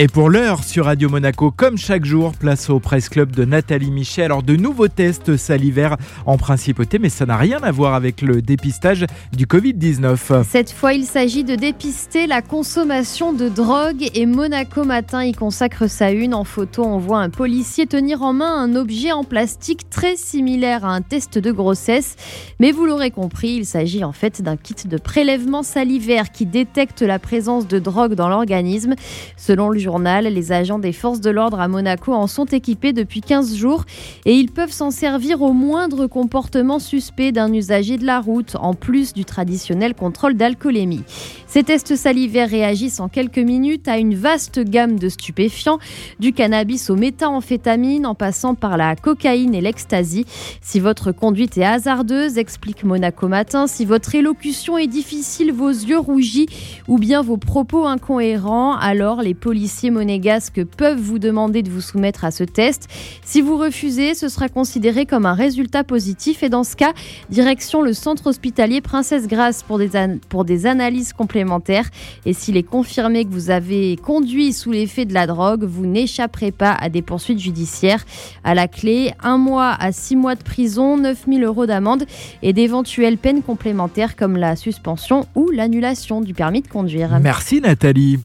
Et pour l'heure sur Radio Monaco, comme chaque jour, place au Presse Club de Nathalie Michel. Alors de nouveaux tests salivaires en principauté, mais ça n'a rien à voir avec le dépistage du Covid-19. Cette fois, il s'agit de dépister la consommation de drogue et Monaco Matin y consacre sa une. En photo, on voit un policier tenir en main un objet en plastique très similaire à un test de grossesse. Mais vous l'aurez compris, il s'agit en fait d'un kit de prélèvement salivaire qui détecte la présence de drogue dans l'organisme. Selon le les agents des forces de l'ordre à Monaco en sont équipés depuis 15 jours et ils peuvent s'en servir au moindre comportement suspect d'un usager de la route, en plus du traditionnel contrôle d'alcoolémie. Ces tests salivaires réagissent en quelques minutes à une vaste gamme de stupéfiants, du cannabis aux méthamphétamines en passant par la cocaïne et l'ecstasy. Si votre conduite est hasardeuse, explique Monaco Matin, si votre élocution est difficile, vos yeux rougis ou bien vos propos incohérents, alors les policiers monégasques peuvent vous demander de vous soumettre à ce test. Si vous refusez, ce sera considéré comme un résultat positif et dans ce cas, direction le centre hospitalier Princesse Grasse pour des, pour des analyses complémentaires et s'il est confirmé que vous avez conduit sous l'effet de la drogue, vous n'échapperez pas à des poursuites judiciaires. À la clé, un mois à six mois de prison, 9000 euros d'amende et d'éventuelles peines complémentaires comme la suspension ou l'annulation du permis de conduire. Merci Nathalie.